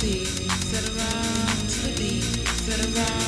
beat, set around to the beat, set around.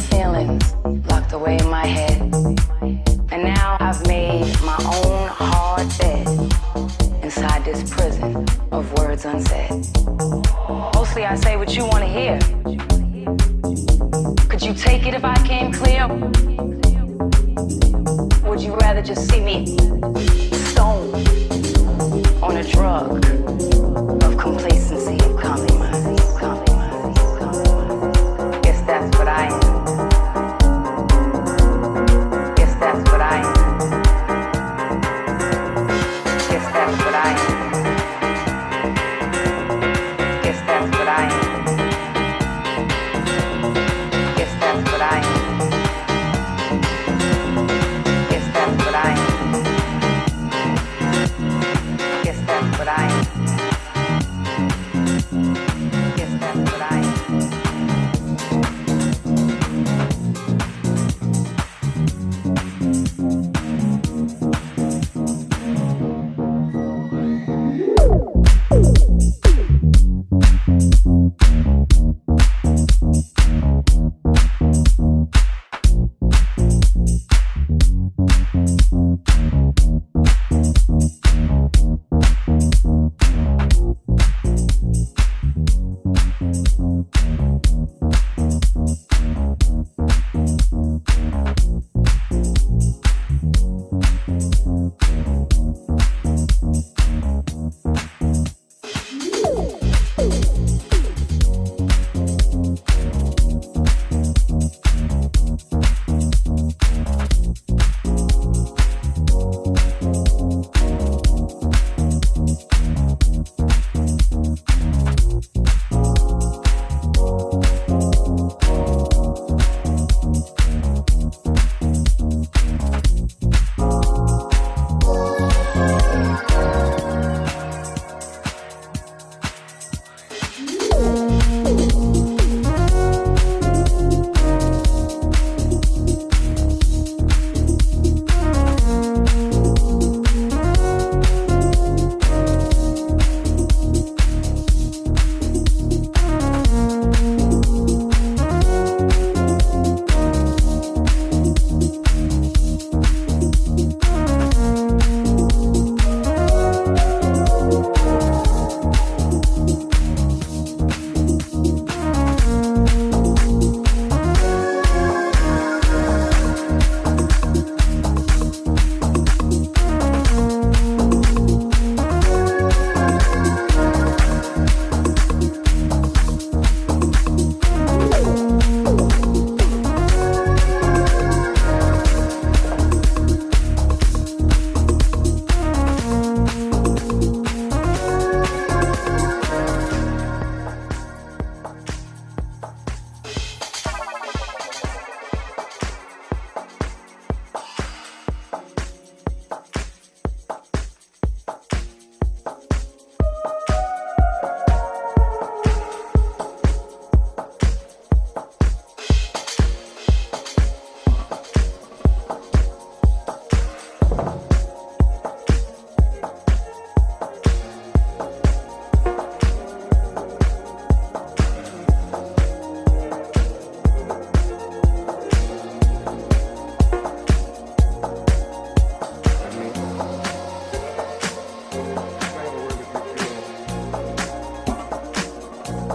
fail.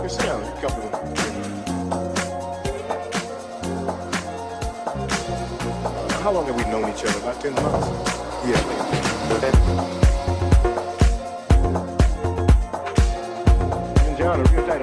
How long have we known each other? About 10 months? Yeah. And John, a real tight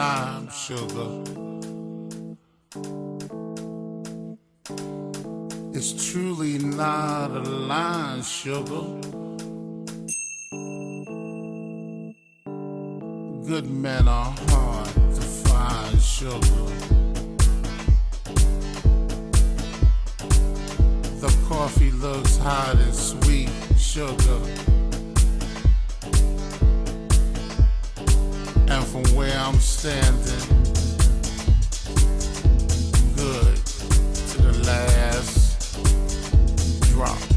time, sugar. It's truly not a line, sugar. Good men are hard to find, sugar. The coffee looks hot and sweet, sugar. And from where I'm standing, good to the last drop.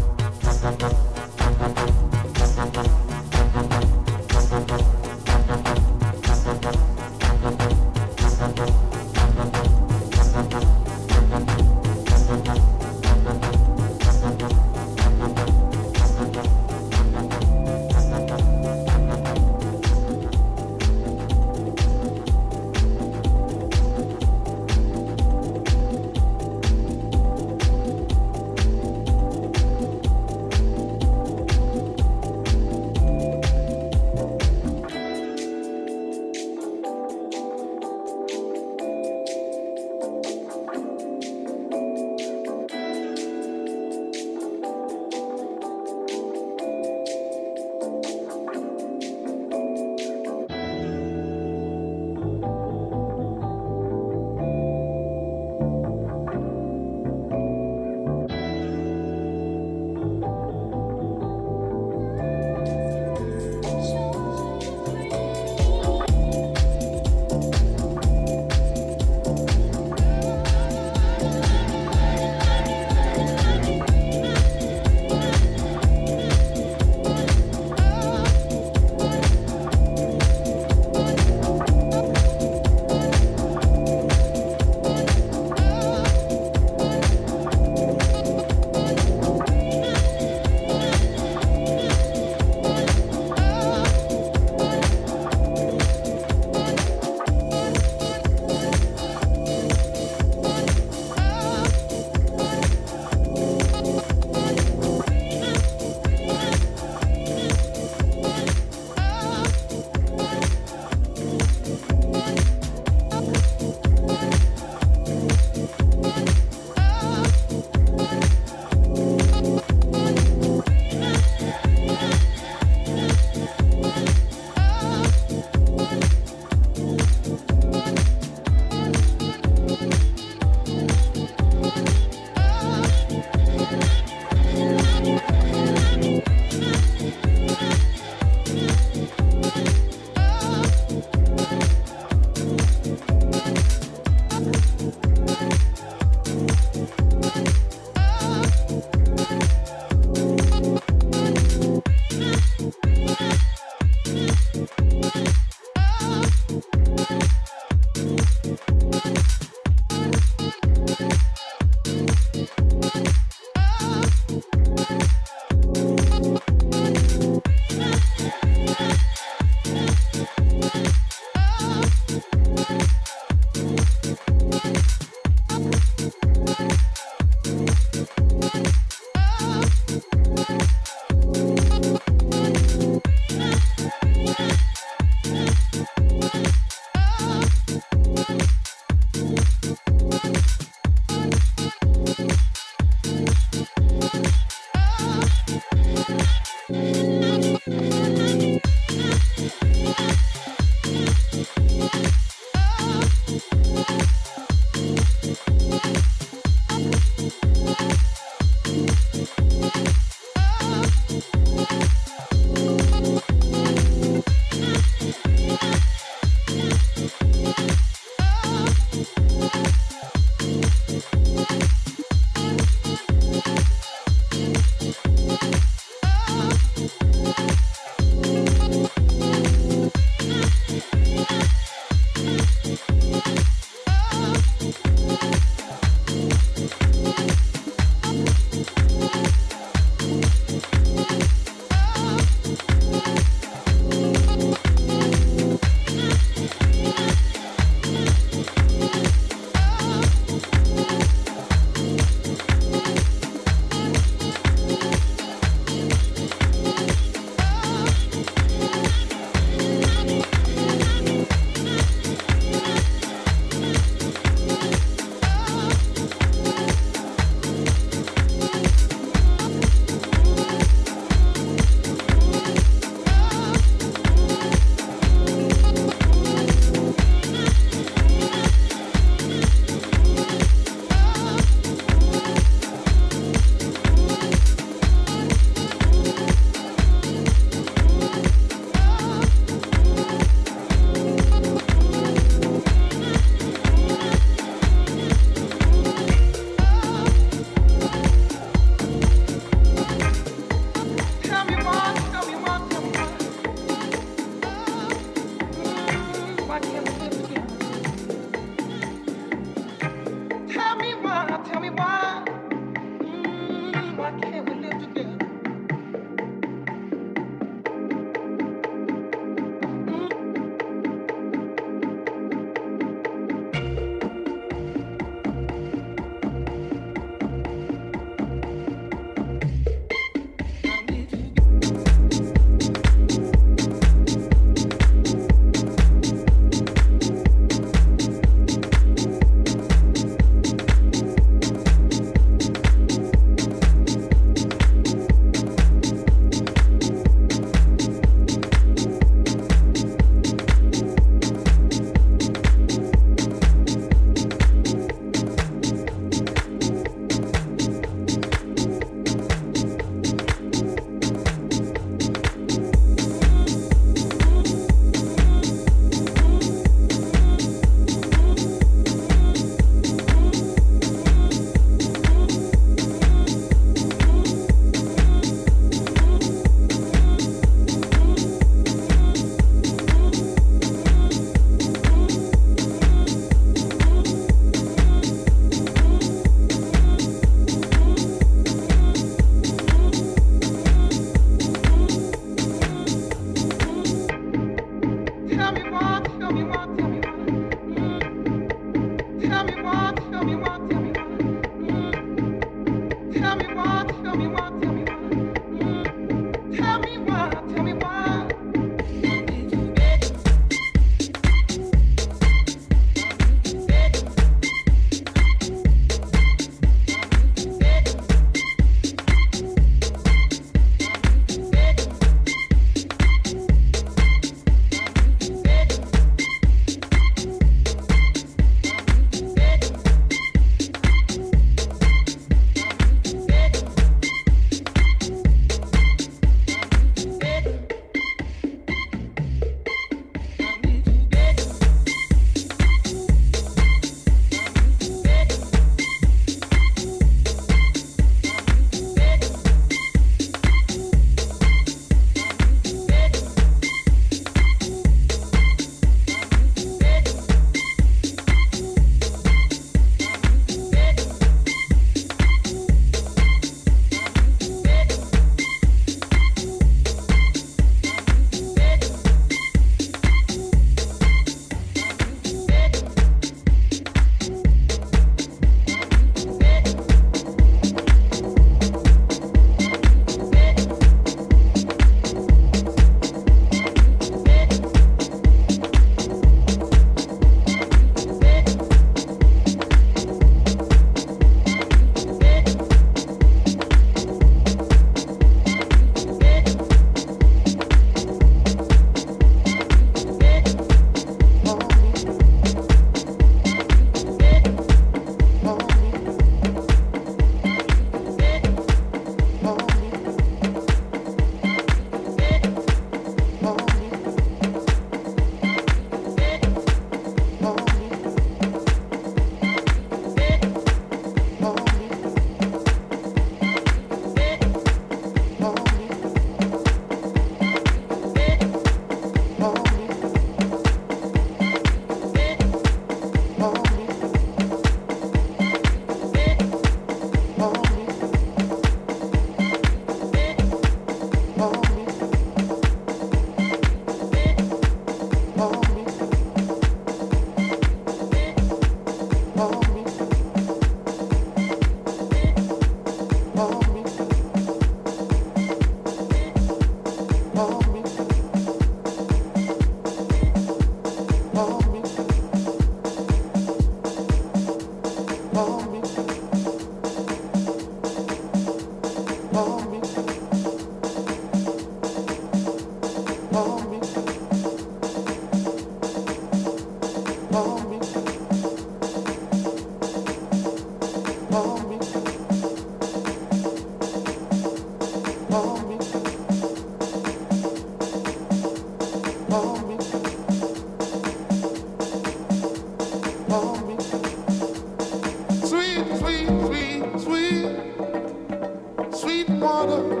Oh.